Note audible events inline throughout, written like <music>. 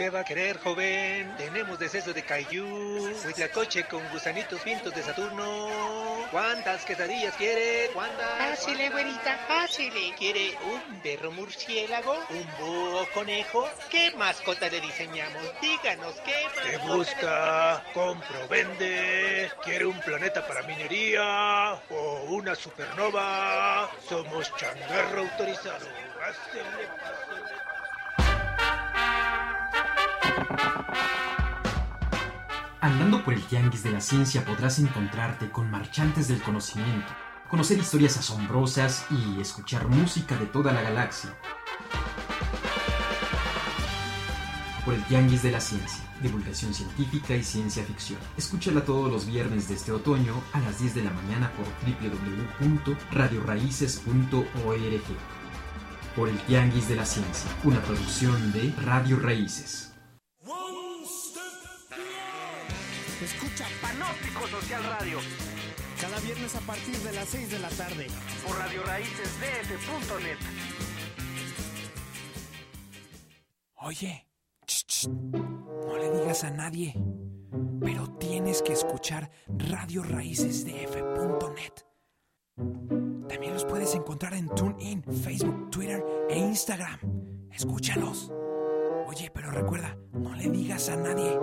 ¿Qué va a querer, joven? Tenemos deceso de Caillú, coche con gusanitos pintos de Saturno. ¿Cuántas quesadillas quiere? ¿Cuántas? Fácil, güerita, fácil. ¿Quiere un perro murciélago? ¿Un búho conejo? ¿Qué mascota le diseñamos? Díganos, ¿qué ¿Qué busca? Compro, vende. ¿Quiere un planeta para minería? ¿O una supernova? Somos changarro autorizado. Hácele Andando por el tianguis de la ciencia podrás encontrarte con marchantes del conocimiento, conocer historias asombrosas y escuchar música de toda la galaxia. Por el tianguis de la ciencia, divulgación científica y ciencia ficción. Escúchala todos los viernes de este otoño a las 10 de la mañana por www.radioraíces.org. Por el tianguis de la ciencia, una producción de Radio Raíces. Escucha Panóptico Social Radio. Cada viernes a partir de las 6 de la tarde. Por Radio Raíces DF.net. Oye, no le digas a nadie. Pero tienes que escuchar Radio Raíces DF.net. También los puedes encontrar en TuneIn, Facebook, Twitter e Instagram. Escúchalos. Oye, pero recuerda, no le digas a nadie.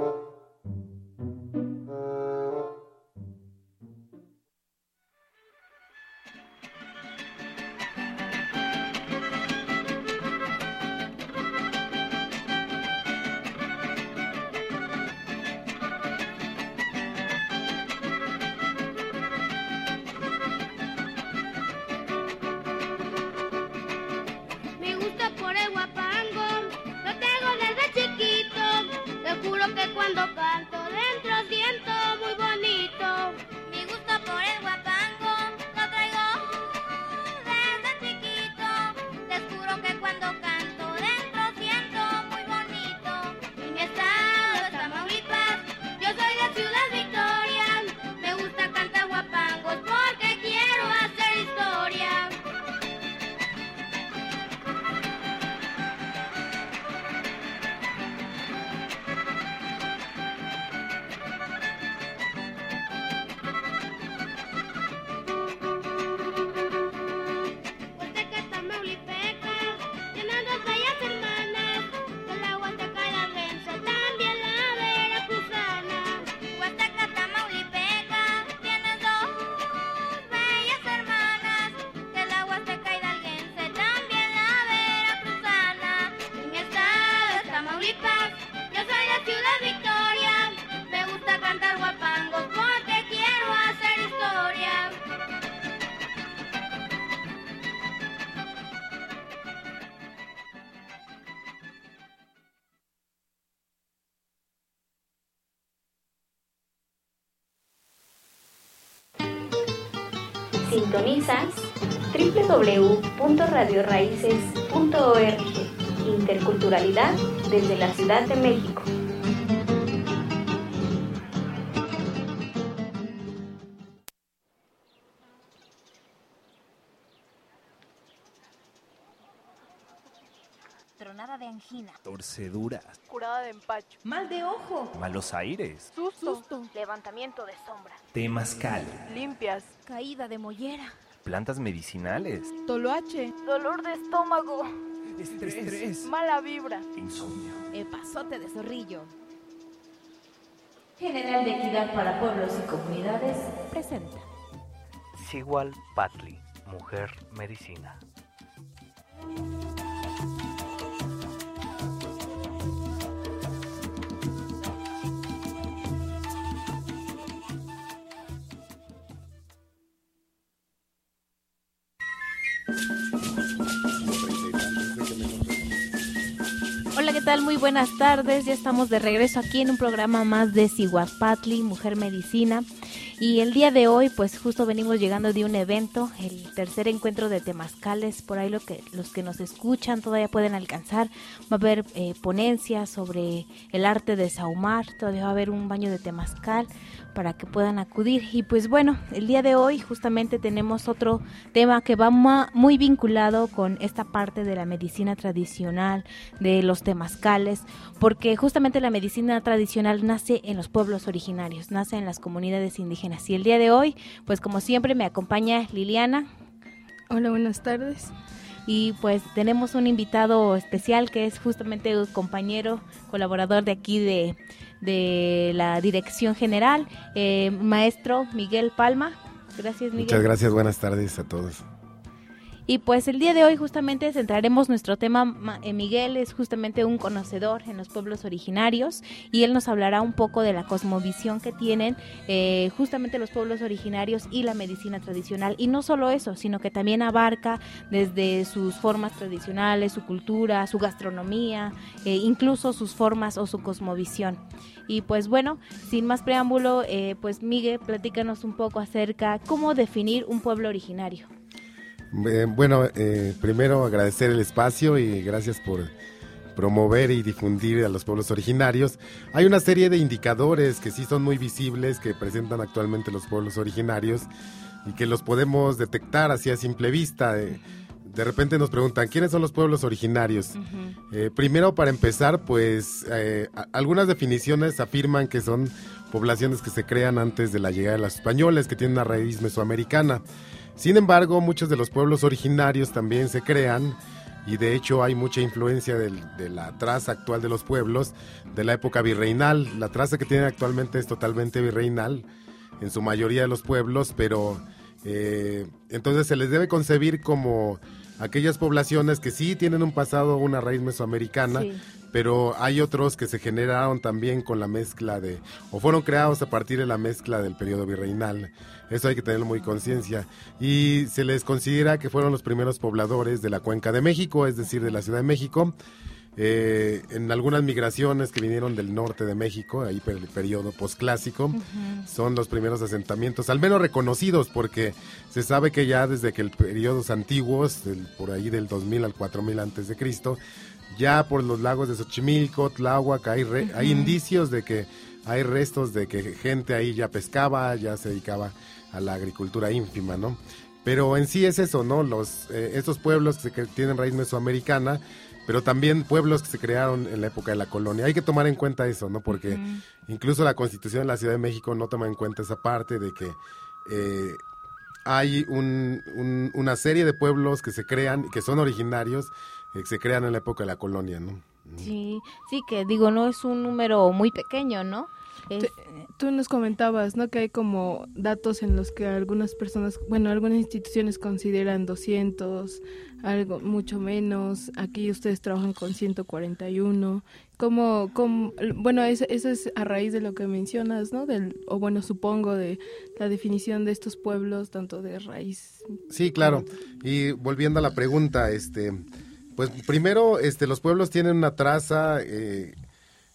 Www.radioraíces.org. Interculturalidad desde la Ciudad de México. Tronada de angina. Torceduras. Curada de empacho. Mal de ojo. Malos aires. Susto. Levantamiento de sombra. Temazcal. Limpias. Caída de mollera. Plantas medicinales. Toloache. Dolor de estómago. Estrés. Mala vibra. Insomnio. Epazote de zorrillo. General de Equidad para Pueblos y Comunidades presenta. Sigual Patli, Mujer Medicina. Tal? Muy buenas tardes. Ya estamos de regreso aquí en un programa más de Siguapatli, Mujer Medicina. Y el día de hoy, pues justo venimos llegando de un evento, el tercer encuentro de temazcales. Por ahí lo que, los que nos escuchan todavía pueden alcanzar. Va a haber eh, ponencias sobre el arte de saumar, todavía va a haber un baño de temazcal para que puedan acudir. Y pues bueno, el día de hoy justamente tenemos otro tema que va muy vinculado con esta parte de la medicina tradicional, de los temazcales, porque justamente la medicina tradicional nace en los pueblos originarios, nace en las comunidades indígenas. Y el día de hoy, pues como siempre me acompaña Liliana. Hola, buenas tardes. Y pues tenemos un invitado especial que es justamente un compañero, colaborador de aquí de de la Dirección General, eh, maestro Miguel Palma. Gracias, Miguel. Muchas gracias, buenas tardes a todos. Y pues el día de hoy justamente centraremos nuestro tema, eh, Miguel es justamente un conocedor en los pueblos originarios y él nos hablará un poco de la cosmovisión que tienen eh, justamente los pueblos originarios y la medicina tradicional. Y no solo eso, sino que también abarca desde sus formas tradicionales, su cultura, su gastronomía, eh, incluso sus formas o su cosmovisión. Y pues bueno, sin más preámbulo, pues Miguel, platícanos un poco acerca cómo definir un pueblo originario. Eh, bueno, eh, primero agradecer el espacio y gracias por promover y difundir a los pueblos originarios. Hay una serie de indicadores que sí son muy visibles que presentan actualmente los pueblos originarios y que los podemos detectar así a simple vista. de repente nos preguntan, ¿quiénes son los pueblos originarios? Eh, primero, para empezar, pues algunas definiciones afirman que son poblaciones que se crean antes de la llegada de los españoles, que tienen una raíz mesoamericana. Sin embargo, muchos de los pueblos originarios también se crean y de hecho hay mucha influencia de la traza actual de los pueblos de la época virreinal. La traza que tienen actualmente es totalmente virreinal en su mayoría de los pueblos, pero eh, entonces se les debe concebir como aquellas poblaciones que sí tienen un pasado, una raíz mesoamericana, pero hay otros que se generaron también con la mezcla de, o fueron creados a partir de la mezcla del periodo virreinal. Eso hay que tenerlo muy conciencia. Y se les considera que fueron los primeros pobladores de la cuenca de México, es decir, de la Ciudad de México. Eh, en algunas migraciones que vinieron del norte de México, ahí por el periodo posclásico, son los primeros asentamientos, al menos reconocidos, porque se sabe que ya desde que el periodos antiguos, por ahí del 2000 al 4000 antes de Cristo, ya por los lagos de Xochimilco, Tláhuac, hay, hay indicios de que hay restos de que gente ahí ya pescaba, ya se dedicaba a la agricultura ínfima, ¿no? Pero en sí es eso, ¿no? Los, eh, estos pueblos que, tienen raíz mesoamericana, pero también pueblos que se crearon en la época de la colonia. Hay que tomar en cuenta eso, ¿no? Porque incluso la Constitución de la Ciudad de México no toma en cuenta esa parte de que eh, hay una serie de pueblos que se crean, que son originarios, que se crean en la época de la colonia, ¿no? Sí, sí, que digo, no es un número muy pequeño, ¿no? Tú nos comentabas, ¿no? Que hay como datos en los que algunas personas, bueno, algunas instituciones consideran 200, algo mucho menos. Aquí ustedes trabajan con 141. ¿Cómo, cómo bueno, eso, eso es a raíz de lo que mencionas, ¿no? Del, o bueno, supongo de la definición de estos pueblos, tanto de raíz. Sí, claro. Y volviendo a la pregunta, este, pues primero, este, los pueblos tienen una traza. Eh,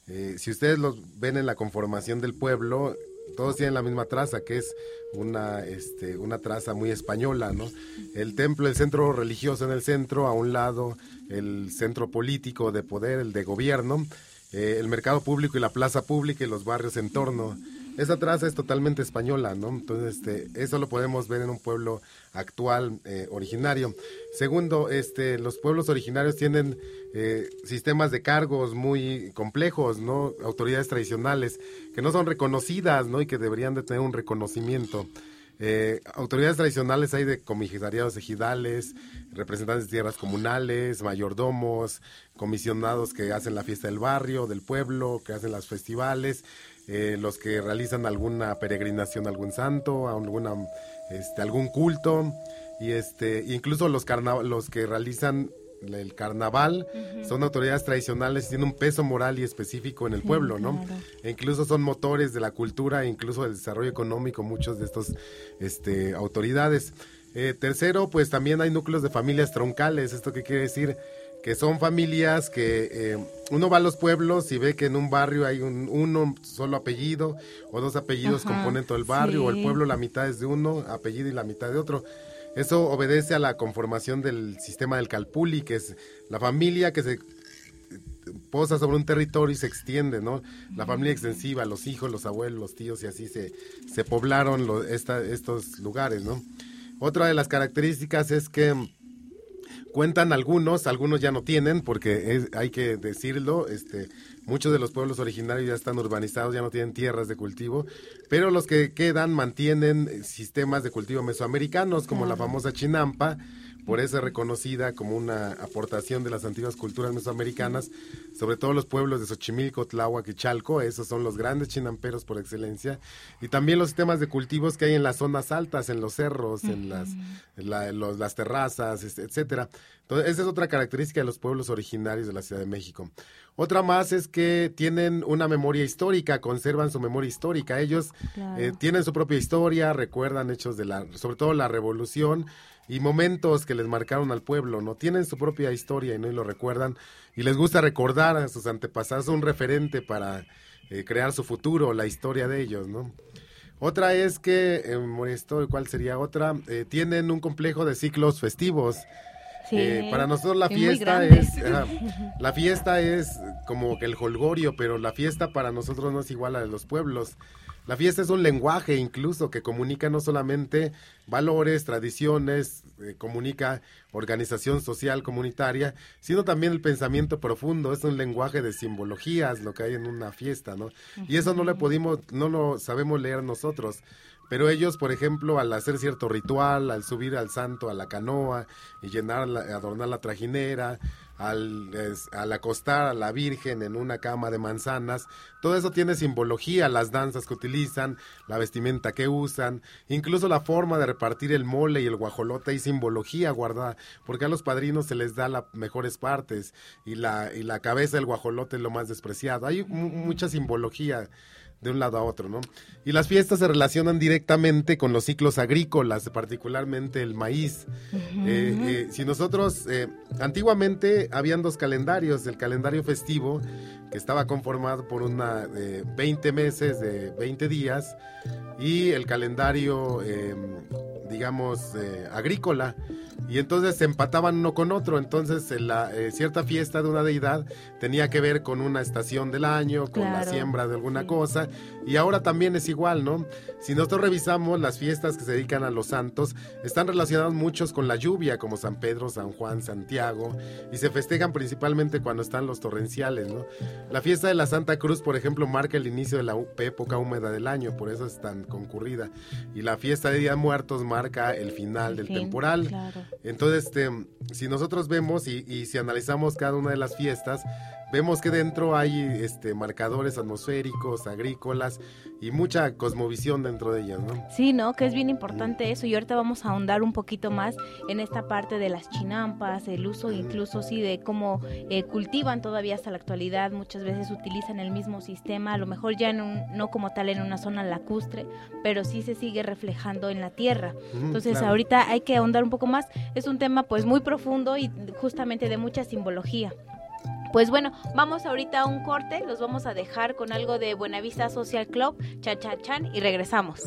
eh, si ustedes los ven en la conformación del pueblo, todos tienen la misma traza, que es una, este, una traza muy española, ¿no? El templo, el centro religioso en el centro, a un lado el centro político de poder, el de gobierno, eh, el mercado público y la plaza pública y los barrios en torno. Esa traza es totalmente española, ¿no? Entonces, este, eso lo podemos ver en un pueblo actual, eh, originario. Segundo, este, los pueblos originarios tienen eh, sistemas de cargos muy complejos, ¿no? Autoridades tradicionales que no son reconocidas, ¿no? Y que deberían de tener un reconocimiento. Eh, autoridades tradicionales hay de comisariados ejidales, representantes de tierras comunales, mayordomos, comisionados que hacen la fiesta del barrio, del pueblo, que hacen los festivales, eh, los que realizan alguna peregrinación a algún santo, a alguna, este, algún culto, y este, incluso los, los que realizan el carnaval son autoridades tradicionales, tienen un peso moral y específico en el pueblo, ¿no? E incluso son motores de la cultura e incluso del desarrollo económico, muchos de estos este, autoridades. Eh, tercero, pues también hay núcleos de familias troncales. ¿Esto qué quiere decir? que son familias que eh, uno va a los pueblos y ve que en un barrio hay un uno solo apellido o dos apellidos Ajá, componen todo el barrio o el pueblo la mitad es de uno apellido y la mitad de otro. Eso obedece a la conformación del sistema del Calpuli, que es la familia que se posa sobre un territorio y se extiende, ¿no? La familia extensiva, los hijos, los abuelos, los tíos y así se, se poblaron lo- esta- estos lugares, ¿no? Otra de las características es que cuentan algunos, algunos ya no tienen, porque es- hay que decirlo, este, muchos de los pueblos originarios ya están urbanizados, ya no tienen tierras de cultivo, pero los que quedan mantienen eh, sistemas de cultivo mesoamericanos, como la famosa chinampa, por eso es reconocida como una aportación de las antiguas culturas mesoamericanas, sobre todo los pueblos de Xochimilco, Tláhuac y Chalco, esos son los grandes chinamperos por excelencia, y también los sistemas de cultivos que hay en las zonas altas, en los cerros, en las, en la- en los- las terrazas, etcétera. Entonces, esa es otra característica de los pueblos originarios de la Ciudad de México. Otra más es que tienen una memoria histórica, conservan su memoria histórica. Ellos Claro. eh, tienen su propia historia, recuerdan hechos de la, sobre todo la revolución y momentos que les marcaron al pueblo, ¿no? Tienen su propia historia y no y lo recuerdan y les gusta recordar a sus antepasados, un referente para eh, crear su futuro, la historia de ellos, ¿no? Otra es que, eh, histórica, ¿cuál sería otra? Eh, tienen un complejo de ciclos festivos. Sí, Eh, para nosotros la fiesta es, la fiesta es como que el holgorio, pero la fiesta para nosotros no es igual a la de los pueblos. La fiesta es un lenguaje incluso que comunica no solamente valores, tradiciones, eh, comunica organización social comunitaria, sino también el pensamiento profundo. Es un lenguaje de simbologías lo que hay en una fiesta, ¿no? Y eso no lo pudimos, no lo sabemos leer nosotros. Pero ellos, por ejemplo, al hacer cierto ritual, al subir al santo a la canoa y llenar, la- adornar la trajinera, al, es- al acostar a la Virgen en una cama de manzanas, todo eso tiene simbología, las danzas que utilizan, la vestimenta que usan, incluso la forma de repartir el mole y el guajolote hay simbología guardada, porque a los padrinos se les da las mejores partes y la, y la cabeza del guajolote es lo más despreciado. Hay mu- mucha simbología de un lado a otro, ¿no? Y las fiestas se relacionan directamente con los ciclos agrícolas, particularmente el maíz. Eh, eh, si nosotros, eh, antiguamente habían dos calendarios, el calendario festivo, que estaba conformado por una eh, 20 meses de 20 días, y el calendario, eh, digamos, eh, agrícola. Y entonces se empataban uno con otro. Entonces, en la, eh, cierta fiesta de una deidad tenía que ver con una estación del año, con la siembra de alguna cosa. Y ahora también es igual, ¿no? Si nosotros revisamos las fiestas que se dedican a los santos, están relacionadas muchos con la lluvia, como San Pedro, San Juan, Santiago, y se festejan principalmente cuando están los torrenciales, ¿no? La fiesta de la Santa Cruz, por ejemplo, marca el inicio de la época húmeda del año, por eso es tan concurrida. Y la fiesta de Día de Muertos marca el final del fin, temporal. claro. Entonces, este, si nosotros vemos y, y si analizamos cada una de las fiestas, vemos que dentro hay este, marcadores atmosféricos, agrícolas y mucha cosmovisión dentro de ellas, ¿no? Sí, ¿no? Que es bien importante eso y ahorita vamos a ahondar un poquito más en esta parte de las chinampas, el uso incluso sí de cómo eh, cultivan todavía hasta la actualidad, muchas veces utilizan el mismo sistema, a lo mejor ya en un, no como tal en una zona lacustre, pero sí se sigue reflejando en la tierra. Entonces claro. ahorita hay que ahondar un poco más, es un tema pues muy profundo y justamente de mucha simbología. Pues bueno, vamos ahorita a un corte, los vamos a dejar con algo de Buenavista Social Club, cha cha chan y regresamos.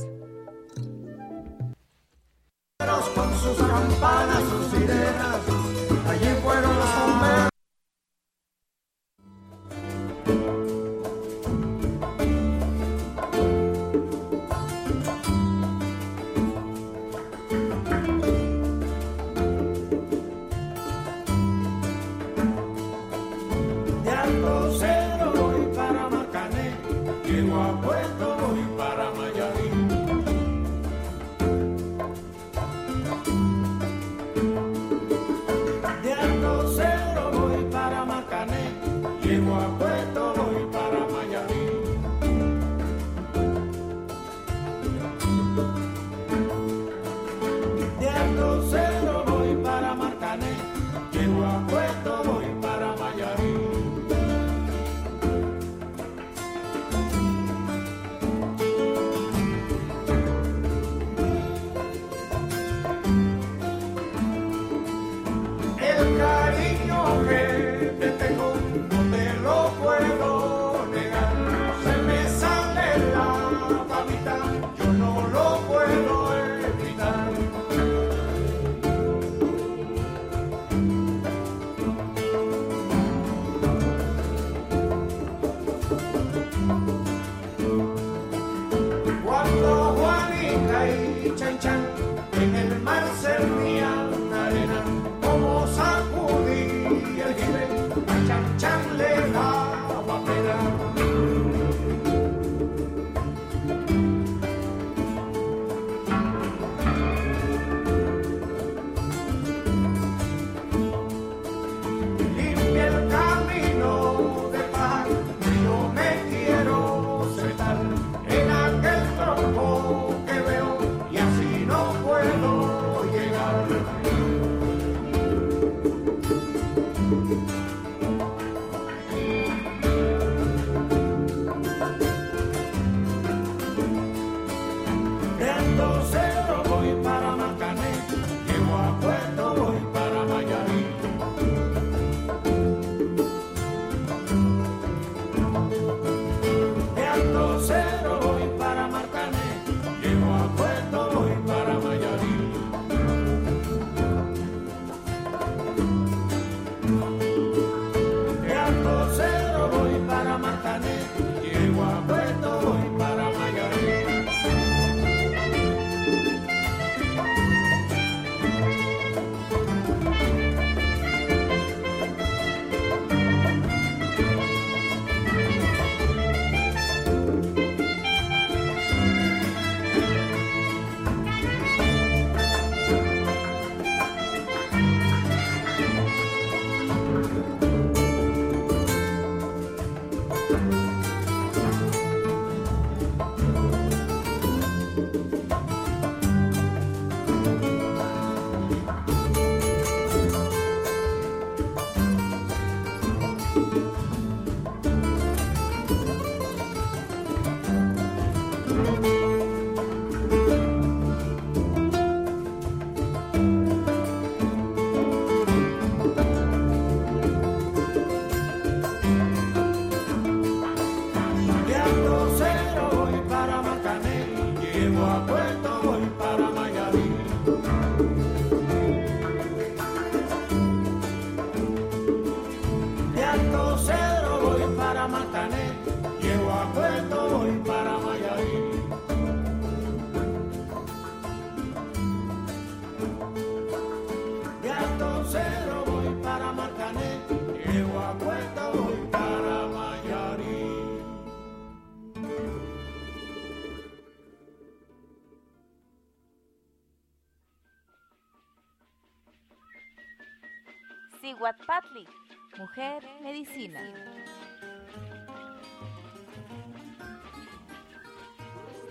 De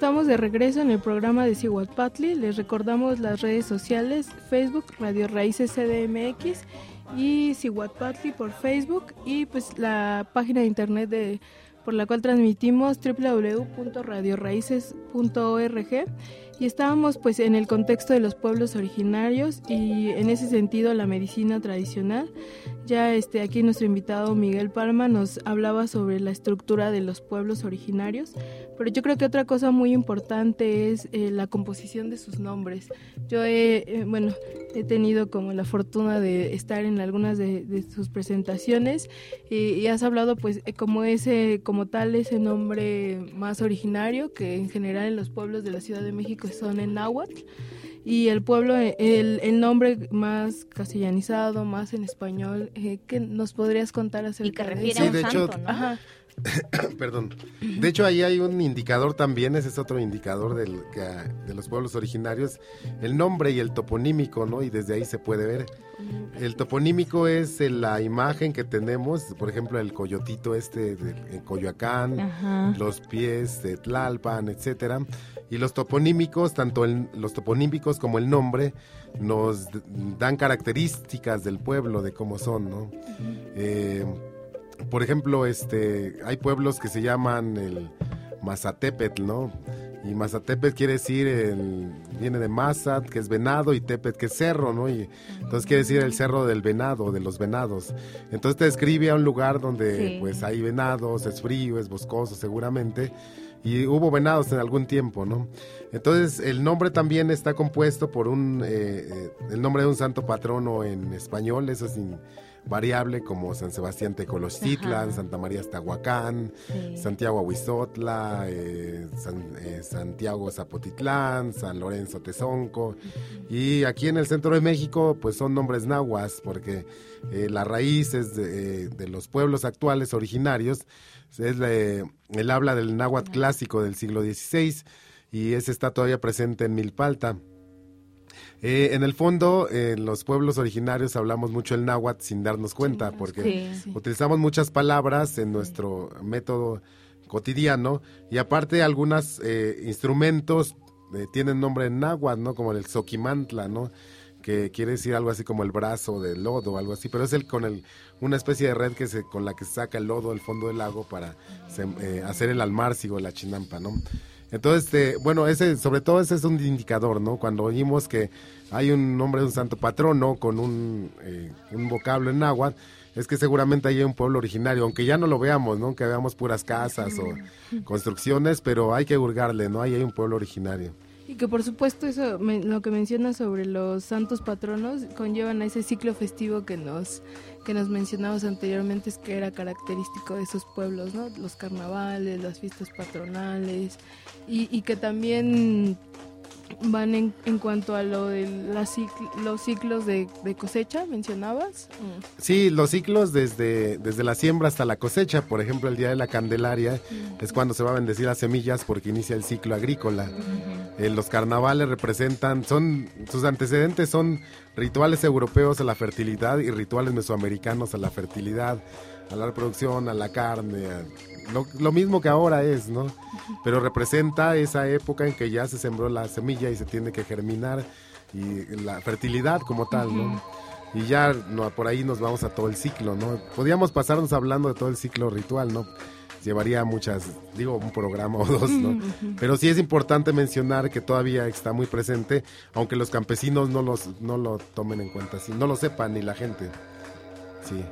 Estamos de regreso en el programa de Cihuatpatli. Les recordamos las redes sociales, Facebook, Radio Raíces CDMX y Cihuatpatli por Facebook y pues la página de internet de por la cual transmitimos www.radioraices.org y estábamos pues en el contexto de los pueblos originarios y en ese sentido la medicina tradicional. Ya este aquí nuestro invitado Miguel Palma nos hablaba sobre la estructura de los pueblos originarios, pero yo creo que otra cosa muy importante es eh, la composición de sus nombres. Yo he, eh, bueno, he tenido como la fortuna de estar en algunas de, de sus presentaciones y, y, has hablado pues eh, como ese, como tal, ese nombre más originario que en general en los pueblos de la Ciudad de México son en náhuatl y el pueblo, el, el nombre más castellanizado, más en español, eh, ¿qué nos podrías contar acerca y que de eso? Sí, de hecho, santo, ¿no? Ajá. <coughs> Perdón. De hecho, ahí hay un indicador también, ese es otro indicador del, de los pueblos originarios, el nombre y el toponímico, ¿no? Y desde ahí se puede ver. El toponímico es eh, la imagen que tenemos, por ejemplo, el coyotito este de, en Coyoacán, Ajá. los pies de Tlalpan, etcétera. Y los toponímicos, tanto el- los toponímicos como el nombre, nos dan características del pueblo, de cómo son, ¿no? Eh, por ejemplo, este, hay pueblos que se llaman el Mazatepetl, ¿no? Y Mazatepetl quiere decir, el- viene de Mazat, que es venado, y Tepet, que es cerro, ¿no? Y entonces quiere decir el cerro del venado, de los venados. Entonces te describe a un lugar donde Sí. pues hay venados, es frío, es boscoso seguramente, y hubo venados en algún tiempo, ¿no? Entonces el nombre también está compuesto por un, eh, eh, el nombre de un santo patrono en español, eso es in- variable como San Sebastián Tecolochtitlan, Santa María Estahuacán, Sí. Santiago Ahuizotla, eh, San- eh, Santiago Zapotitlán, San Lorenzo Tezonco. Y aquí en el centro de México, pues son nombres nahuas, porque eh, la raíz es de, de los pueblos actuales originarios, es el habla del náhuatl clásico del siglo XVI y ese está todavía presente en Milpalta. Eh, en el fondo, en los pueblos originarios hablamos mucho el náhuatl sin darnos cuenta, porque Sí, utilizamos muchas palabras en nuestro método cotidiano y aparte algunos instrumentos eh, tienen nombre en náhuatl, ¿no? Como el soquimantla, ¿no? Que quiere decir algo así como el brazo del lodo, algo así, pero es el con el una especie de red que se con la que se saca el lodo del fondo del lago para sem- eh, hacer el almárcigo, la chinampa, ¿no? Entonces, este, bueno, ese, sobre todo ese es un indicador, ¿no? Cuando oímos que hay un nombre de un santo patrono con un, eh, un vocablo en náhuatl, es que seguramente hay un pueblo originario, aunque ya no lo veamos, ¿no? Que veamos puras casas o <laughs> construcciones, pero hay que hurgarle, ¿no? Ahí hay un pueblo originario. Y que por supuesto eso, me- lo que mencionas sobre los santos patronos conllevan a ese ciclo festivo que nos que nos mencionabas anteriormente es que era característico de esos pueblos, ¿no? Los carnavales, las fiestas patronales y, y que también van en, en cuanto a lo de las cic- los ciclos de, de cosecha, mencionabas. Sí, los ciclos desde, desde la siembra hasta la cosecha, por ejemplo, el día de la Candelaria es cuando se va a bendecir las semillas porque inicia el ciclo agrícola. Eh, los carnavales representan, son, sus antecedentes son rituales europeos a la fertilidad y rituales mesoamericanos a la fertilidad, a la reproducción, a la carne, a- lo, lo mismo que ahora es, ¿no? Pero representa esa época en que ya se sembró la semilla y se tiene que germinar y la fertilidad como tal, ¿no? Y ya no, por ahí nos vamos a todo el ciclo, ¿no? Podríamos pasarnos hablando de todo el ciclo ritual, ¿no? Llevaría muchas, digo, un programa o dos, ¿no? Pero sí es importante mencionar que todavía está muy presente, aunque los campesinos no, los, no lo tomen en cuenta, sí, no lo sepan ni la gente. Sí.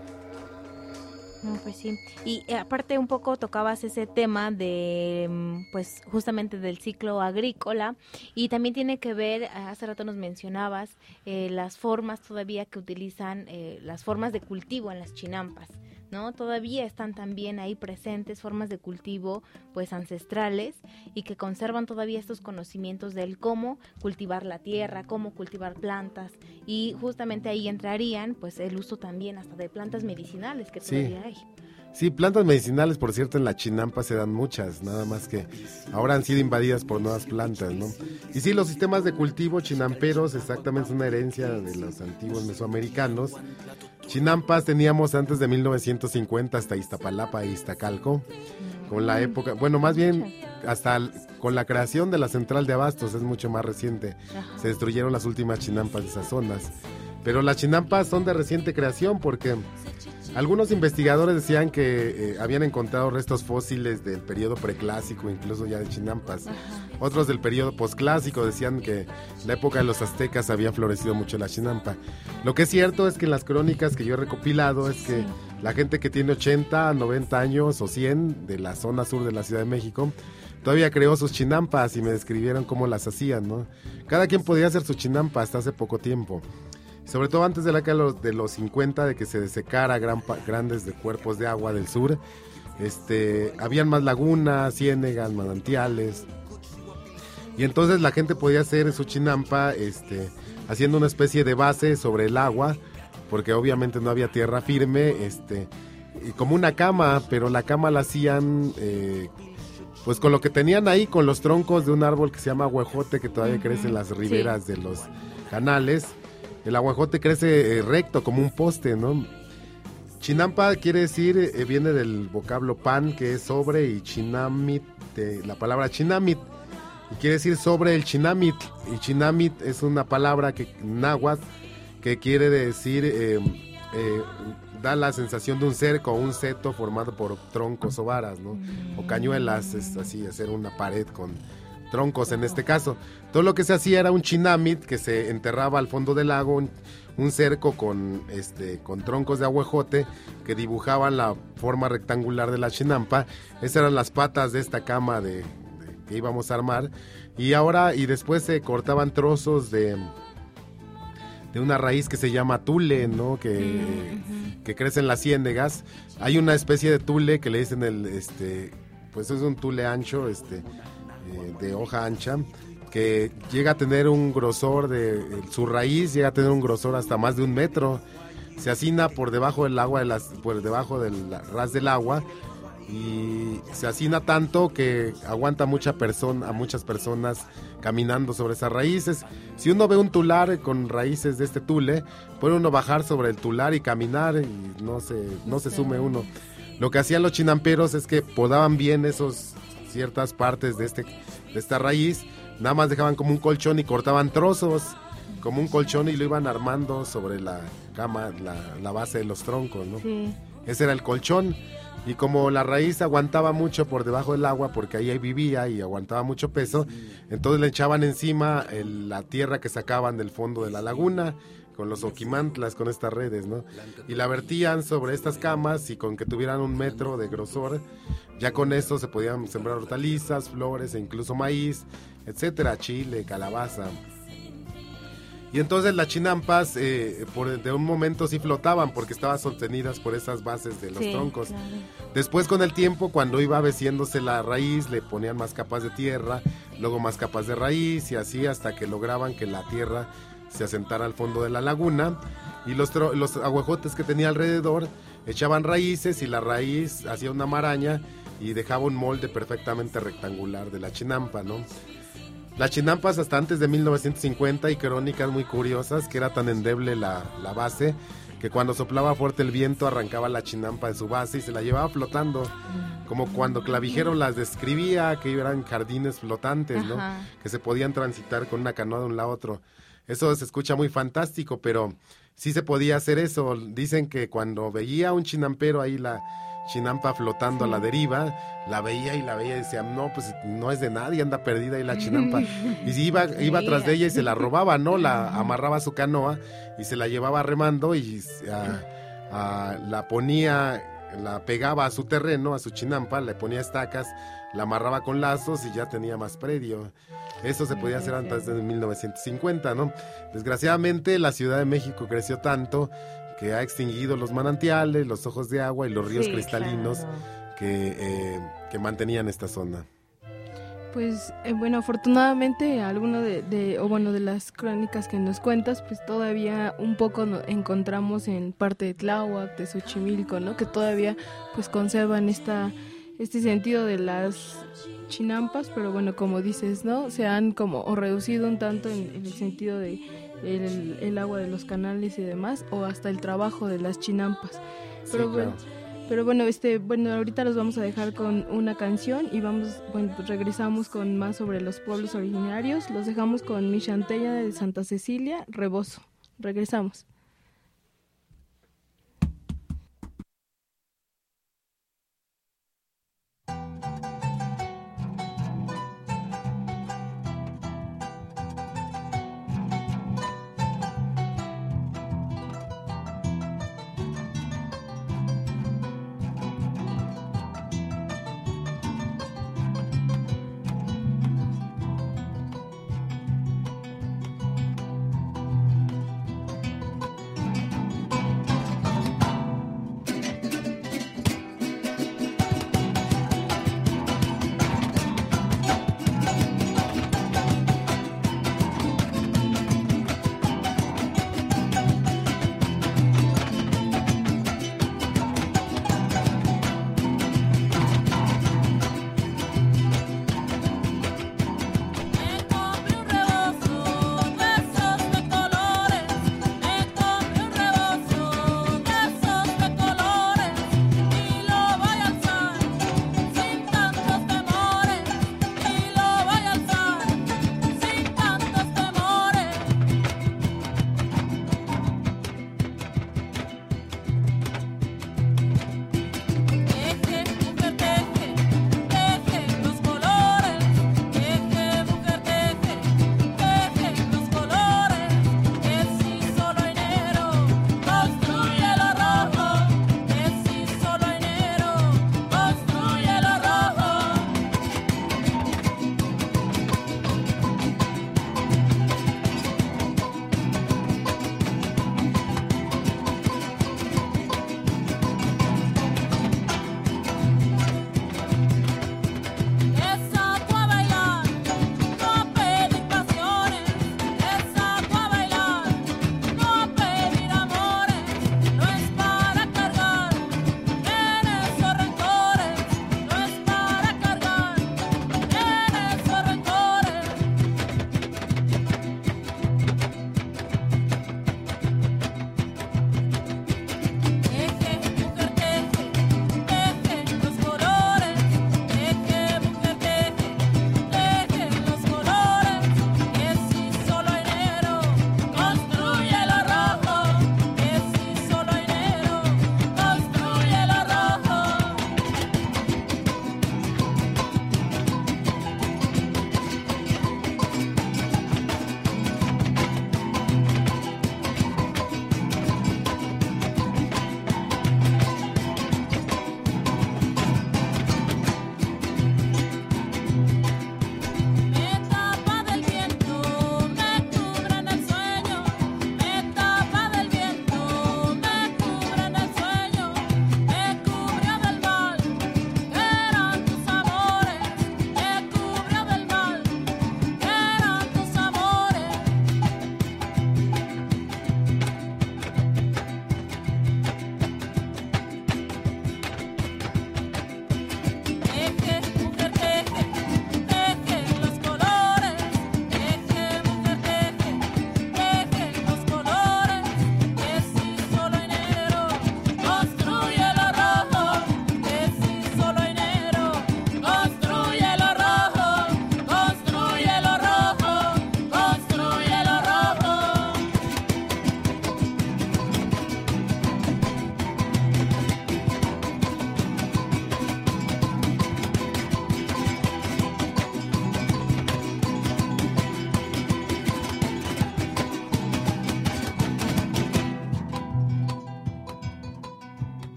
Pues sí. Y eh, aparte un poco tocabas ese tema de, mm, pues justamente del ciclo agrícola y también tiene que ver, eh, hace rato nos mencionabas, eh, las formas todavía que utilizan, eh, las formas de cultivo en las chinampas. ¿No? Todavía están también ahí presentes formas de cultivo pues ancestrales y que conservan todavía estos conocimientos del cómo cultivar la tierra, cómo cultivar plantas y justamente ahí entrarían pues el uso también hasta de plantas medicinales que Sí. todavía hay. Sí, plantas medicinales, por cierto, en la chinampa se dan muchas, nada más que ahora han sido invadidas por nuevas plantas, ¿no? Y sí, los sistemas de cultivo chinamperos exactamente es una herencia de los antiguos mesoamericanos. Chinampas teníamos antes de 1950 hasta Iztapalapa e Iztacalco, con la época, bueno, más bien hasta con la creación de la central de abastos, es mucho más reciente. Se destruyeron las últimas chinampas de esas zonas. Pero las chinampas son de reciente creación porque algunos investigadores decían que eh, habían encontrado restos fósiles del periodo preclásico, incluso ya de chinampas. Otros del periodo posclásico decían que en la época de los aztecas había florecido mucho la chinampa. Lo que es cierto es que en las crónicas que yo he recopilado es que la gente que tiene 80, 90 años o 100 de la zona sur de la Ciudad de México todavía creó sus chinampas y me describieron cómo las hacían, ¿no? Cada quien podía hacer su chinampa hasta hace poco tiempo. Sobre todo antes de la de los, de los 50, de que se desecara gran, grandes de cuerpos de agua del sur, este, habían más lagunas, ciénegas, manantiales. Y entonces la gente podía hacer su chinampa este, haciendo una especie de base sobre el agua, porque obviamente no había tierra firme, este, y como una cama, pero la cama la hacían eh, pues con lo que tenían ahí, con los troncos de un árbol que se llama aguajote, que todavía crece en las riberas de los canales. El aguajote crece eh, recto, como un poste, ¿no? Chinampa quiere decir, eh, viene del vocablo pan, que es sobre, y chinamit, de la palabra chinamit, y quiere decir sobre el chinamit. Y chinamit es una palabra que náhuatl que quiere decir, eh, eh, da la sensación de un cerco un seto formado por troncos o varas, ¿no? O cañuelas, es así, hacer una pared con troncos en este caso. Todo lo que se hacía era un chinamit que se enterraba al fondo del lago, un, un cerco con, este, con troncos de aguajote que dibujaban la forma rectangular de la chinampa. Esas eran las patas de esta cama de, de- que íbamos a armar. Y ahora, y después se cortaban trozos de, de una raíz que se llama tule, ¿no? Que, que crece en las ciénegas. Hay una especie de tule que le dicen el, este, pues es un tule ancho, este, eh, de hoja ancha, que llega a tener un grosor de, su raíz llega a tener un grosor hasta más de un metro. Se hacina por debajo del agua, de las, por debajo del ras del agua y se hacina tanto que aguanta mucha persona, a muchas personas caminando sobre esas raíces. Si uno ve un tular con raíces de este tule, puede uno bajar sobre el tular y caminar y no se, no se sume uno. Lo que hacían los chinamperos es que podaban bien esos ciertas partes de, este, de esta raíz, nada más dejaban como un colchón y cortaban trozos como un colchón y lo iban armando sobre la cama, la, la base de los troncos, ¿no? Sí. Ese era el colchón. Y como la raíz aguantaba mucho por debajo del agua, porque ahí vivía y aguantaba mucho peso, entonces le echaban encima el- la tierra que sacaban del fondo de la laguna, con los oquimantlas, con estas redes, ¿no? Y la vertían sobre estas camas y con que tuvieran un metro de grosor, ya con eso se podían sembrar hortalizas, flores e incluso maíz, etcétera, chile, calabaza. Y entonces las chinampas eh, por, de un momento sí flotaban porque estaban sostenidas por esas bases de los Sí, troncos. claro. Después con el tiempo, cuando iba veciéndose la raíz, le ponían más capas de tierra, luego más capas de raíz y así hasta que lograban que la tierra se asentara al fondo de la laguna y los, los aguajotes que tenía alrededor echaban raíces y la raíz hacía una maraña y dejaba un molde perfectamente rectangular de la chinampa, ¿no? Las chinampas hasta antes de 1950 y crónicas muy curiosas que era tan endeble la, la base que cuando soplaba fuerte el viento arrancaba la chinampa de su base y se la llevaba flotando, como cuando Clavijero las describía, que eran jardines flotantes, ¿no? Ajá. Que se podían transitar con una canoa de un lado a otro. Eso se escucha muy fantástico, pero sí se podía hacer eso. Dicen que cuando veía a un chinampero ahí la chinampa flotando a la deriva, la veía y la veía y decía, no, pues no es de nadie, anda perdida ahí la chinampa. <laughs> Y si iba, iba tras de ella y se la robaba, ¿no? La amarraba a su canoa y se la llevaba remando y la ponía, la pegaba a su terreno, a su chinampa, le ponía estacas, la amarraba con lazos y ya tenía más predio. Eso se podía hacer antes de 1950, ¿no? Desgraciadamente la Ciudad de México creció tanto que ha extinguido los manantiales, los ojos de agua y los ríos Sí, cristalinos claro. que, eh, que mantenían esta zona. Pues eh, bueno, afortunadamente alguno de, de- o bueno de las crónicas que nos cuentas, pues todavía un poco no- encontramos en parte de Tláhuac, de Xochimilco, ¿no? Que todavía pues conservan esta este sentido de las chinampas, pero bueno, como dices, ¿no? Se han como o reducido un tanto en, en el sentido de el, el agua de los canales y demás, o hasta el trabajo de las chinampas. Pero Sí, bueno, claro. pero bueno, este, bueno, ahorita los vamos a dejar con una canción y vamos, bueno, pues regresamos con más sobre los pueblos originarios. Los dejamos con mi chantella de Santa Cecilia, Rebozo. Regresamos.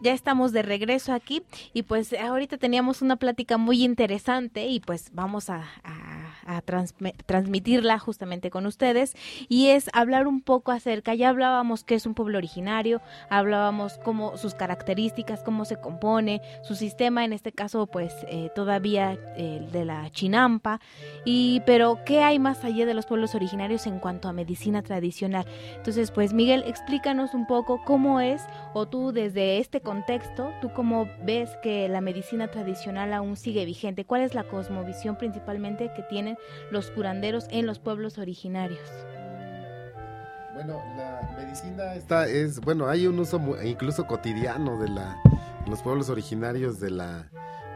Ya estamos de regreso aquí y pues ahorita teníamos una plática muy interesante y pues vamos a, a, a transmitirla justamente con ustedes y es hablar un poco acerca, ya hablábamos que es un pueblo originario, hablábamos cómo sus características, cómo se compone, su sistema, en este caso pues eh, todavía el de la chinampa, y pero ¿qué hay más allá de los pueblos originarios en cuanto a medicina tradicional? Entonces pues Miguel, explícanos un poco cómo es o tú desde este contexto, tú cómo ves que la medicina tradicional aún sigue vigente, cuál es la cosmovisión principalmente que tienen los curanderos en los pueblos originarios. Bueno, la medicina está es bueno, hay un uso incluso cotidiano de la en los pueblos originarios de la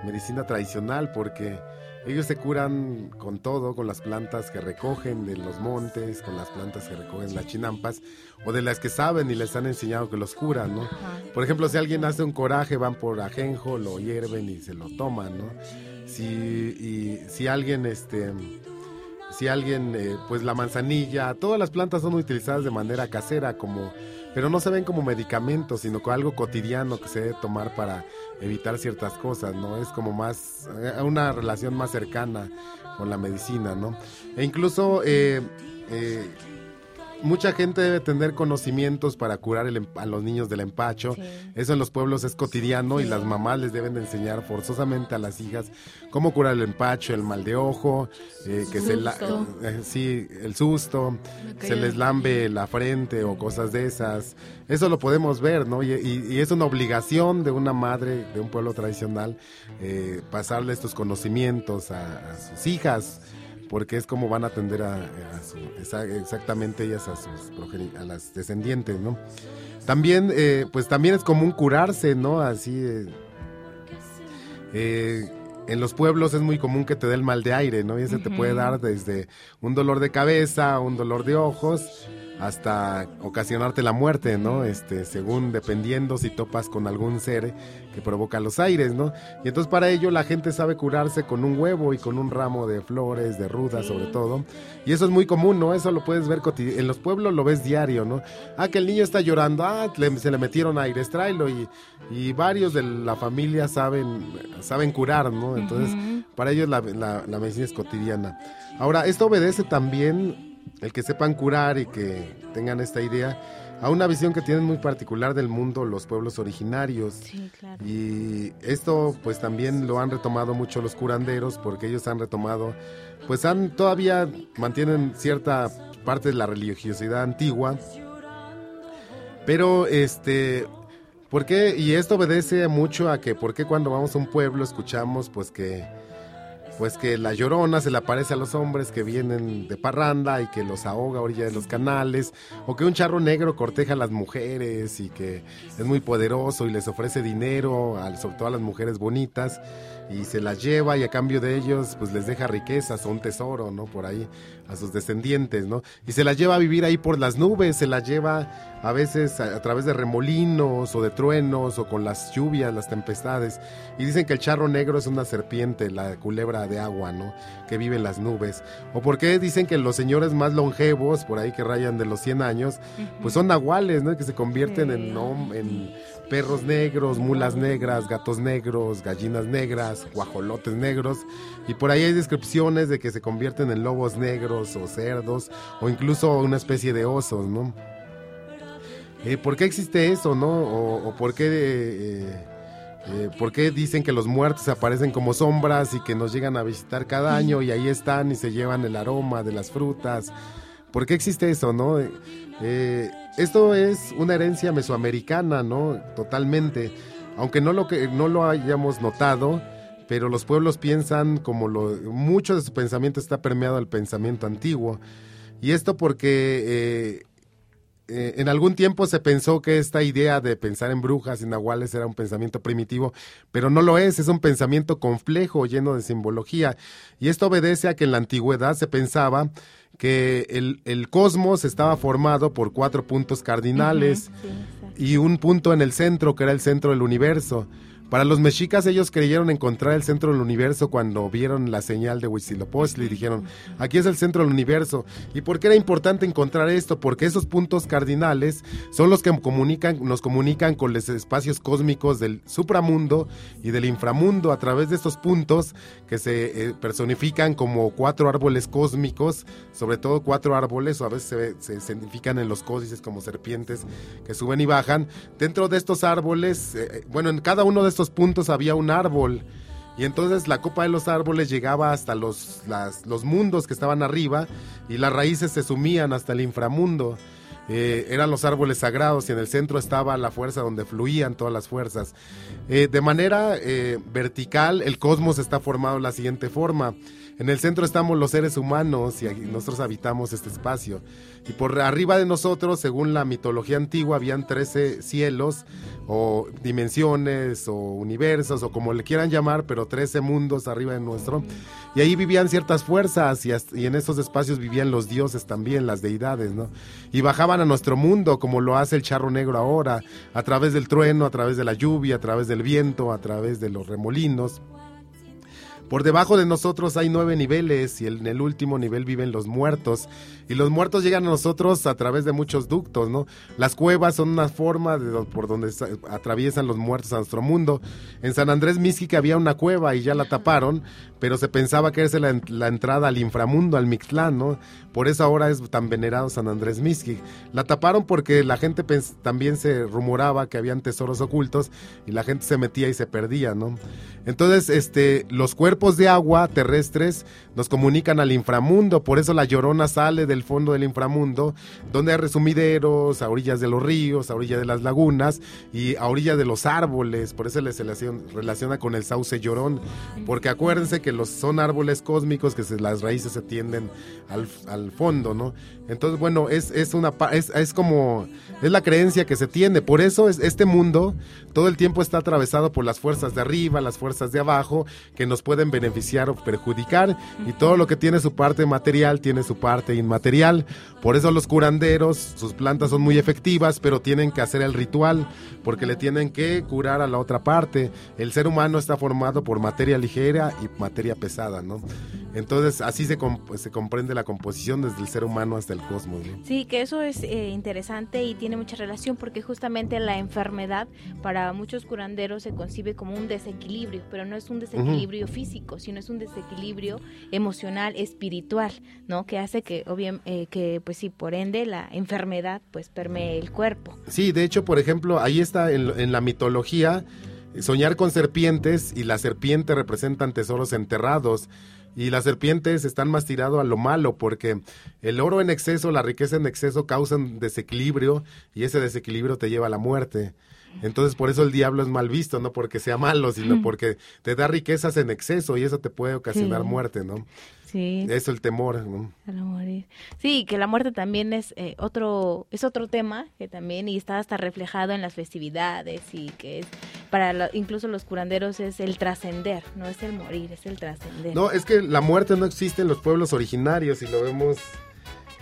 medicina tradicional porque ellos se curan con todo, con las plantas que recogen de los montes, con las plantas que recogen las chinampas, o de las que saben y les han enseñado que los curan, ¿no? Por ejemplo, si alguien hace un coraje, van por ajenjo, lo hierven y se lo toman, ¿no? Si, si alguien, este, si alguien, eh, pues la manzanilla, todas las plantas son utilizadas de manera casera, como, pero no se ven como medicamentos, sino como algo cotidiano que se debe tomar para evitar ciertas cosas, ¿no? Es como más, eh, una relación más cercana con la medicina, ¿no? E incluso eh, eh, mucha gente debe tener conocimientos para curar el, em, a los niños del empacho. Eso en los pueblos es cotidiano y las mamás les deben de enseñar forzosamente a las hijas cómo curar el empacho, el mal de ojo, eh, que se la, eh, sí, el susto, se les lambe la frente o cosas de esas. Eso lo podemos ver, ¿no? Y, y, es una obligación de una madre de un pueblo tradicional eh, pasarle estos conocimientos a, a sus hijas porque es como van a atender a, exactamente ellas a sus a las descendientes, ¿no? También, eh, pues también es común curarse, ¿no? Así, eh, eh, en los pueblos es muy común que te dé el mal de aire, ¿no? Y ese te puede dar desde un dolor de cabeza, un dolor de ojos, hasta ocasionarte la muerte, ¿no? Este, según dependiendo si topas con algún ser que provoca los aires, ¿no? Y entonces para ello la gente sabe curarse con un huevo y con un ramo de flores, de rudas sobre todo. Y eso es muy común, ¿no? Eso lo puedes ver en los pueblos lo ves diario, ¿no? Ah, que el niño está llorando, ah, se le metieron aires, tráelo y, y varios de la familia saben saben curar, ¿no? Entonces, para ellos la, la medicina es cotidiana. Ahora, esto obedece también el que sepan curar y que tengan esta idea a una visión que tienen muy particular del mundo los pueblos originarios. Y esto pues también lo han retomado mucho los curanderos porque ellos han retomado, pues han todavía mantienen cierta parte de la religiosidad antigua. Pero este ¿por qué? Y esto obedece mucho a que por qué cuando vamos a un pueblo escuchamos pues que pues que la llorona se le aparece a los hombres que vienen de parranda y que los ahoga a orilla de los canales, o que un charro negro corteja a las mujeres y que es muy poderoso y les ofrece dinero, sobre todo a las mujeres bonitas, y se las lleva y a cambio de ellos pues les deja riquezas o un tesoro, ¿no? Por ahí a sus descendientes, ¿no? Y se las lleva a vivir ahí por las nubes, se las lleva a veces a, través de remolinos o de truenos o con las lluvias, las tempestades. Y dicen que el charro negro es una serpiente, la culebra de agua, ¿no? Que vive en las nubes. O porque dicen que los señores más longevos, por ahí que rayan de los 100 años, pues son nahuales, ¿no? Que se convierten en, en perros negros, mulas negras, gatos negros, gallinas negras, guajolotes negros. Y por ahí hay descripciones de que se convierten en lobos negros o cerdos o incluso una especie de osos, ¿no? Eh, ¿Por qué existe eso, no? O, por qué... Eh, eh, ¿Por qué dicen que los muertos aparecen como sombras y que nos llegan a visitar cada año y ahí están y se llevan el aroma de las frutas? ¿Por qué existe eso, no? Eh, esto es una herencia mesoamericana, ¿no? Totalmente. Aunque no lo, que, no lo hayamos notado, pero los pueblos piensan como lo... Mucho de su pensamiento está permeado al pensamiento antiguo. Y esto porque eh, eh, en algún tiempo se pensó que esta idea de pensar en brujas y nahuales era un pensamiento primitivo, pero no lo es, es un pensamiento complejo, lleno de simbología. Y esto obedece a que en la antigüedad se pensaba que el, cosmos estaba formado por cuatro puntos cardinales y un punto en el centro, que era el centro del universo. Para los mexicas ellos creyeron encontrar el centro del universo cuando vieron la señal de Huitzilopochtli y dijeron, aquí es el centro del universo. ¿Y por qué era importante encontrar esto? Porque esos puntos cardinales son los que nos comunican con los espacios cósmicos del supramundo y del inframundo a través de estos puntos que se eh, personifican como cuatro árboles cósmicos, sobre todo cuatro árboles, o a veces se, se significan en los códices como serpientes que suben y bajan. Dentro de estos árboles, eh, bueno, en cada uno de estos puntos había un árbol. Y entonces la copa de los árboles llegaba hasta los, los mundos que estaban arriba y las raíces se sumían hasta el inframundo. Eh, eran los árboles sagrados y en el centro estaba la fuerza donde fluían todas las fuerzas. Eh, de manera eh, vertical, el cosmos está formado de la siguiente forma. En el centro estamos los seres humanos y nosotros habitamos este espacio. Y por arriba de nosotros, según la mitología antigua, habían 13 cielos o dimensiones o universos o como le quieran llamar, pero 13 mundos arriba de nuestro. Y ahí vivían ciertas fuerzas y, en esos espacios vivían los dioses también, las deidades, ¿no? Y bajaban a nuestro mundo como lo hace el charro negro ahora, a través del trueno, a través de la lluvia, a través del viento, a través de los remolinos. Por debajo de nosotros hay nueve niveles y en el último nivel viven los muertos. Y los muertos llegan a nosotros a través de muchos ductos, ¿no? Las cuevas son una forma de, por donde atraviesan los muertos a nuestro mundo. En San Andrés Mísquica había una cueva y ya la taparon, pero se pensaba que era la, la entrada al inframundo, al Mictlán, ¿no? Por eso ahora es tan venerado San Andrés Mixquic. La taparon porque la gente también se rumoraba que habían tesoros ocultos y la gente se metía y se perdía, ¿no? Entonces, este, los cuerpos de agua terrestres nos comunican al inframundo, por eso la llorona sale del fondo del inframundo, donde hay resumideros, a orillas de los ríos, a orillas de las lagunas y a orillas de los árboles, por eso se relaciona con el sauce llorón, porque acuérdense que los, son árboles cósmicos que las raíces se tienden al, fondo, ¿no? Entonces, bueno, es, es como es la creencia que se tiene. Por eso es este mundo todo el tiempo está atravesado por las fuerzas de arriba, las fuerzas de abajo, que nos pueden beneficiar o perjudicar. Y todo lo que tiene su parte material tiene su parte inmaterial. Por eso los curanderos, sus plantas son muy efectivas, pero tienen que hacer el ritual, porque le tienen que curar a la otra parte. El ser humano está formado por materia ligera y materia pesada, ¿no? Entonces así se, se comprende la composición desde el ser humano hasta el cosmos. Sí, que eso es eh, interesante y tiene mucha relación porque justamente la enfermedad para muchos curanderos se concibe como un desequilibrio, pero no es un desequilibrio físico, sino es un desequilibrio emocional, espiritual, ¿no? Que hace que, obviamente, eh, que pues sí, por ende la enfermedad pues permee el cuerpo. Sí, de hecho, por ejemplo, ahí está en, en la mitología soñar con serpientes y la serpiente representan tesoros enterrados y las serpientes están más tirado a lo malo porque el oro en exceso, la riqueza en exceso causan desequilibrio y ese desequilibrio te lleva a la muerte. Entonces por eso el diablo es mal visto, no porque sea malo, sino mm. porque te da riquezas en exceso y eso te puede ocasionar muerte, ¿no? Sí. Eso el temor. ¿no? Sí, que la muerte también es eh, otro es otro tema que también y está hasta reflejado en las festividades y que es para incluso los curanderos es el trascender, no es el morir, es el trascender. No, es que la muerte no existe en los pueblos originarios y lo vemos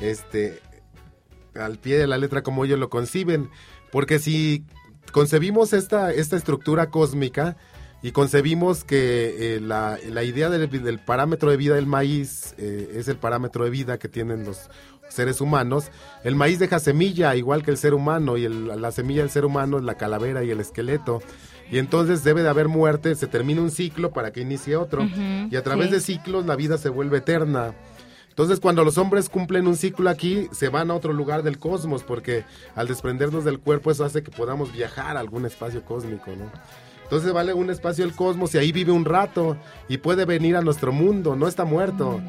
este al pie de la letra como ellos lo conciben, porque si concebimos esta esta estructura cósmica y concebimos que eh, la, la, idea del, del, parámetro de vida del maíz eh, es el parámetro de vida que tienen los seres humanos. El maíz deja semilla igual que el ser humano y el, la semilla del ser humano es la calavera y el esqueleto. Y entonces debe de haber muerte, se termina un ciclo para que inicie otro. y a través de ciclos la vida se vuelve eterna. Entonces cuando los hombres cumplen un ciclo aquí, se van a otro lugar del cosmos, porque al desprendernos del cuerpo eso hace que podamos viajar a algún espacio cósmico, ¿no? Entonces vale un espacio el cosmos y ahí vive un rato y puede venir a nuestro mundo, no está muerto.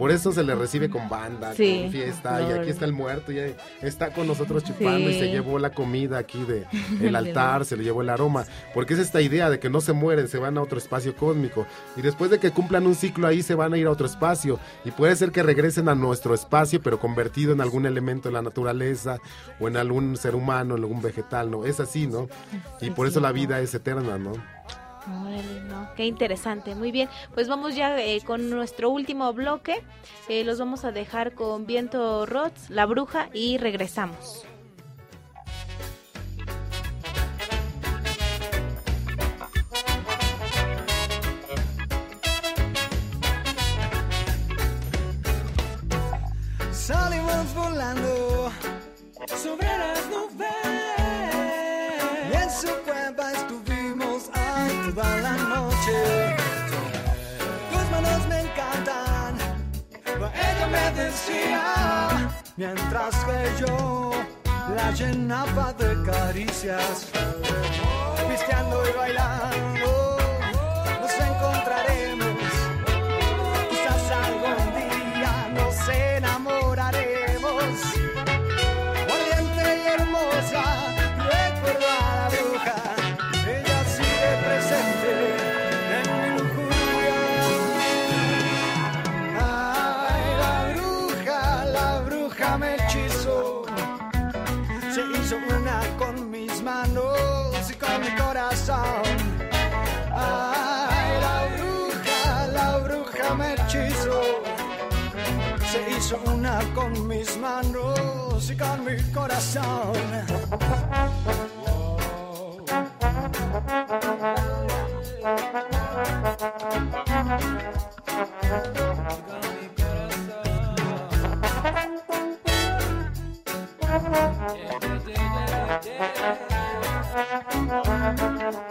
Por eso se le recibe con banda, con fiesta, y aquí está el muerto, y está con nosotros chupando y se llevó la comida aquí de <laughs> el altar, se le llevó el aroma, porque es esta idea de que no se mueren, se van a otro espacio cósmico, y después de que cumplan un ciclo ahí se van a ir a otro espacio, y puede ser que regresen a nuestro espacio, pero convertido en algún elemento de la naturaleza, o en algún ser humano, en algún vegetal, ¿no? Es así, ¿no? Y por eso la vida es eterna, ¿no? Qué interesante. Muy bien. Pues vamos ya eh, con nuestro último bloque. Eh, los vamos a dejar con Viento Rots, La Bruja y regresamos. Toda la noche. Tus manos me encantan, ella me decía, mientras que yo la llenaba de caricias, pisteando y bailando, corazón. Ay, la bruja, la bruja me hechizó, se hizo una con mis manos y con mi corazón.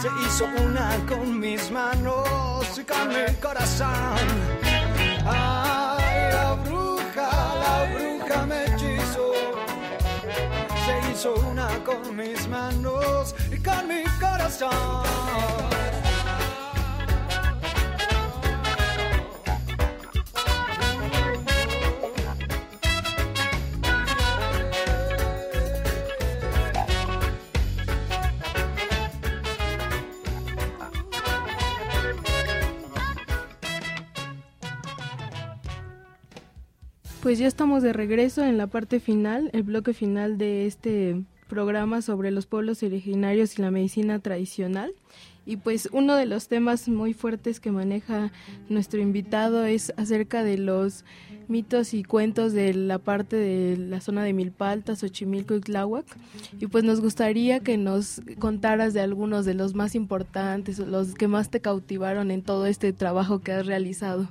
Se hizo una con mis manos y con mi corazón. Ay, la bruja, la bruja me hechizó. Se hizo una con mis manos y con mi corazón. Pues ya estamos de regreso en la parte final, el bloque final de este programa sobre los pueblos originarios y la medicina tradicional. Y pues uno de los temas muy fuertes que maneja nuestro invitado es acerca de los mitos y cuentos de la parte de la zona de Milpalta, Xochimilco y Tláhuac. Y pues nos gustaría que nos contaras de algunos de los más importantes, los que más te cautivaron en todo este trabajo que has realizado.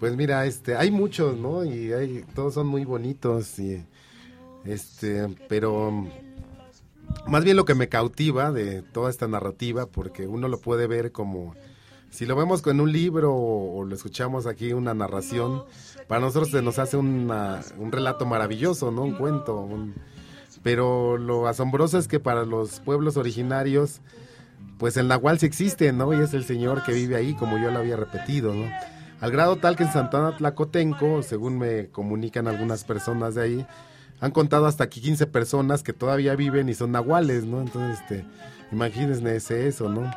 Pues mira, este, hay muchos, ¿no? Y hay, todos son muy bonitos y este, pero más bien lo que me cautiva de toda esta narrativa, porque uno lo puede ver como si lo vemos en un libro o, lo escuchamos aquí una narración, para nosotros se nos hace una, un relato maravilloso, ¿no? Un cuento, pero lo asombroso es que para los pueblos originarios, pues el nahual sí existe, ¿no? Y es el señor que vive ahí, como yo lo había repetido, ¿no? Al grado tal que en Santana Tlacotenco, según me comunican algunas personas de ahí, han contado hasta aquí 15 personas que todavía viven y son nahuales, ¿no? Entonces, este, imagínense eso, ¿no?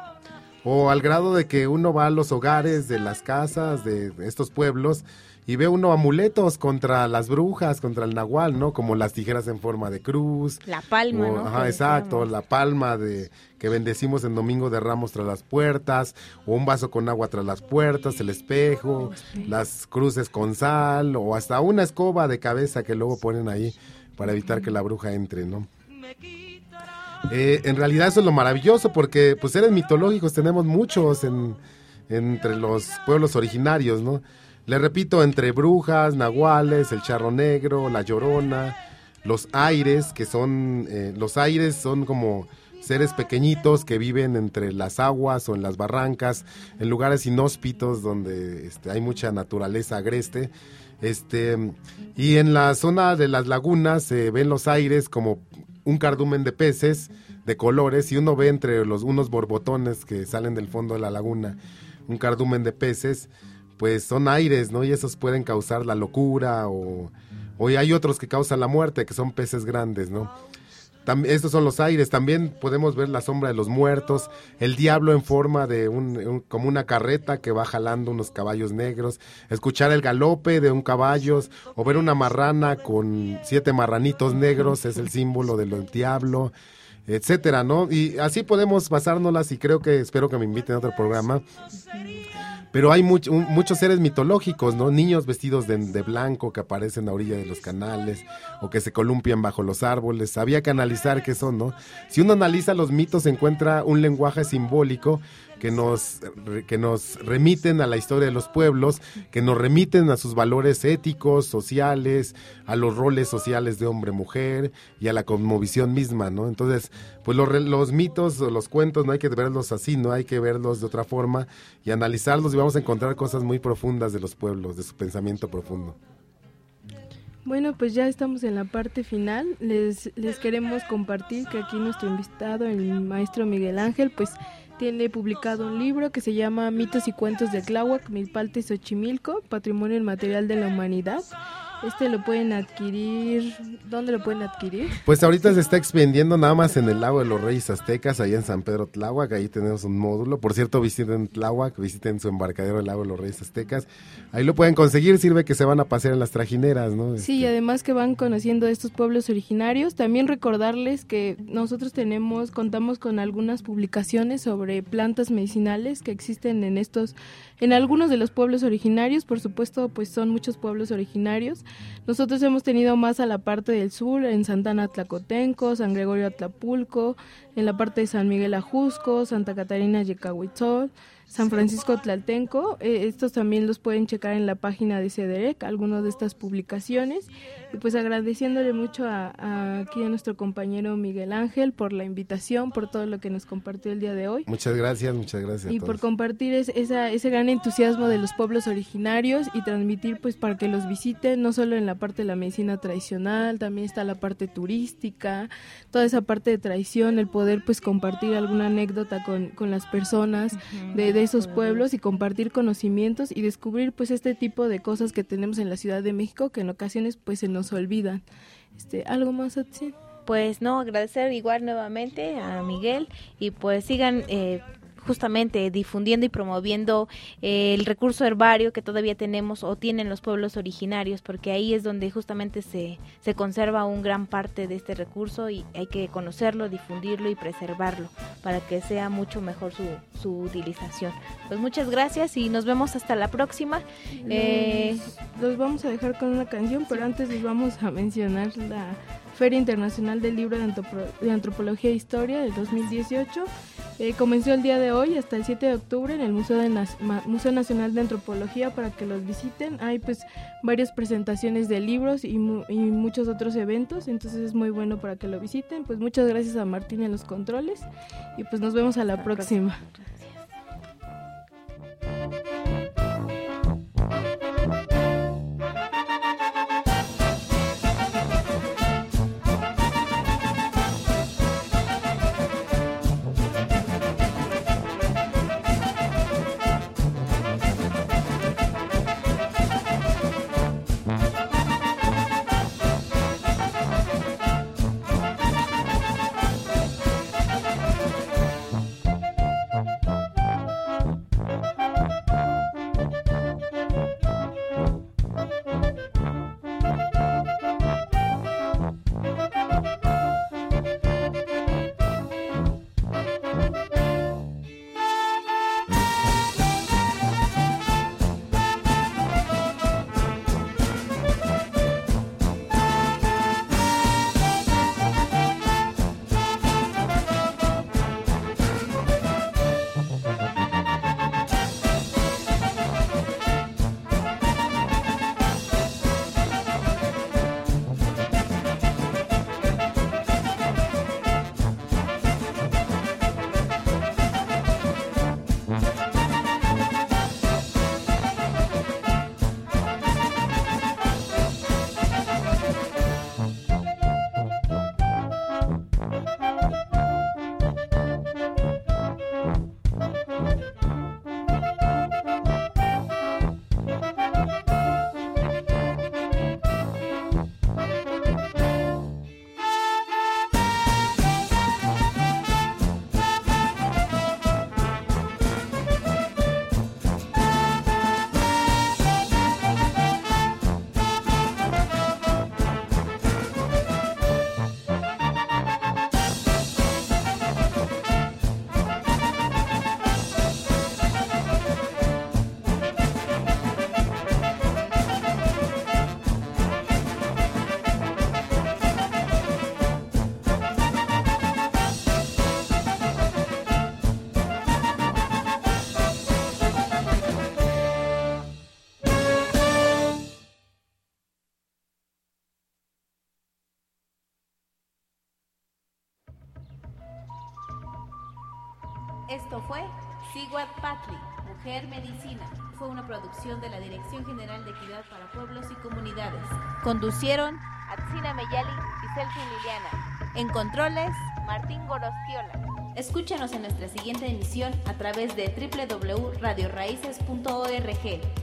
O al grado de que uno va a los hogares de las casas de estos pueblos y ve uno amuletos contra las brujas, contra el nahual, ¿no? Como las tijeras en forma de cruz. La palma, o- ¿no? Ajá, exacto, decíamos. la palma de que bendecimos en Domingo de Ramos tras las puertas, o un vaso con agua tras las puertas, el espejo, las cruces con sal, o hasta una escoba de cabeza que luego ponen ahí para evitar que la bruja entre, ¿no? Eh, en realidad eso es lo maravilloso porque pues seres mitológicos tenemos muchos en, entre los pueblos originarios, ¿no? Le repito, entre brujas, nahuales, el charro negro, la llorona, los aires, que son, eh, los aires son como seres pequeñitos que viven entre las aguas o en las barrancas, en lugares inhóspitos donde este, hay mucha naturaleza agreste. Este, y en la zona de las lagunas se ven los aires como un cardumen de peces de colores y uno ve entre los unos borbotones que salen del fondo de la laguna un cardumen de peces pues son aires no y esos pueden causar la locura o, hay otros que causan la muerte que son peces grandes no Tam- estos son los aires también podemos ver la sombra de los muertos el diablo en forma de un, un- como una carreta que va jalando unos caballos negros escuchar el galope de un caballo o ver una marrana con siete marranitos negros es el símbolo del diablo etcétera, ¿no? Y así podemos basárnoslas y creo que espero que me inviten a otro programa. Pero hay much, muchos seres mitológicos, ¿no? Niños vestidos de, de, blanco que aparecen a orilla de los canales o que se columpian bajo los árboles. Había que analizar qué son, ¿no? Si uno analiza los mitos, encuentra un lenguaje simbólico que nos, que nos remiten a la historia de los pueblos, que nos remiten a sus valores éticos, sociales, a los roles sociales de hombre-mujer y a la cosmovisión misma, ¿no? Entonces, pues los, los mitos o los cuentos no hay que verlos así, no hay que verlos de otra forma y analizarlos y vamos a encontrar cosas muy profundas de los pueblos, de su pensamiento profundo. Bueno, pues ya estamos en la parte final. Les, les queremos compartir que aquí nuestro invitado, el maestro Miguel Ángel, pues tiene publicado un libro que se llama Mitos y Cuentos de Tláhuac, Milpalte y Xochimilco, Patrimonio Inmaterial de la Humanidad. Este lo pueden adquirir. ¿Dónde lo pueden adquirir? Pues ahorita se está expendiendo nada más en el lago de los Reyes Aztecas, allá en San Pedro Tláhuac. Ahí tenemos un módulo. Por cierto, visiten Tláhuac, visiten su embarcadero del lago de los Reyes Aztecas. Ahí lo pueden conseguir. Sirve que se van a pasear en las trajineras, ¿no? Sí, y además que van conociendo estos pueblos originarios. También recordarles que nosotros tenemos, contamos con algunas publicaciones sobre plantas medicinales que existen en estos, en algunos de los pueblos originarios. Por supuesto, pues son muchos pueblos originarios. Nosotros hemos tenido más a la parte del sur, en Santana Tlacotenco, San Gregorio Atlapulco, en la parte de San Miguel Ajusco, Santa Catarina Yecahuitzol, San Francisco Tlaltenco. Eh, estos también los pueden checar en la página de CEDEREC, algunas de estas publicaciones. Y pues agradeciéndole mucho a, a, aquí a nuestro compañero Miguel Ángel por la invitación, por todo lo que nos compartió el día de hoy. Muchas gracias, muchas gracias. Y por compartir es, esa, ese gran entusiasmo de los pueblos originarios y transmitir pues para que los visiten, no solo en la parte de la medicina tradicional, también está la parte turística, toda esa parte de tradición, el poder pues compartir alguna anécdota con, con las personas uh -huh, de, de esos pueblos y compartir conocimientos y descubrir pues este tipo de cosas que tenemos en la Ciudad de México que en ocasiones pues se nos olvidan. Este, ¿Algo más, Atsin? Pues no, agradecer igual nuevamente a Miguel y pues sigan eh, justamente difundiendo y promoviendo eh, el recurso herbario que todavía tenemos o tienen los pueblos originarios, porque ahí es donde justamente se, se conserva un gran parte de este recurso y hay que conocerlo, difundirlo y preservarlo para que sea mucho mejor su, su utilización. Pues muchas gracias y nos vemos hasta la próxima. Eh, los vamos a dejar con una canción, pero antes les vamos a mencionar la Feria Internacional del Libro de, Antropo de Antropología e Historia del 2018. Eh, comenzó el día de hoy hasta el 7 de octubre en el Museo, de Na Museo Nacional de Antropología para que los visiten. Hay pues varias presentaciones de libros y, mu y, muchos otros eventos, entonces es muy bueno para que lo visiten. Pues muchas gracias a Martín en los controles y pues nos vemos a la, la próxima. próxima. Esto fue Siguat Patli, Mujer Medicina. Fue una producción de la Dirección General de Equidad para Pueblos y Comunidades. Conducieron Atsina Meyali y Celsin Liliana. en controles Martín Gorostiola. Escúchanos en nuestra siguiente emisión a través de www.radioraíces.org.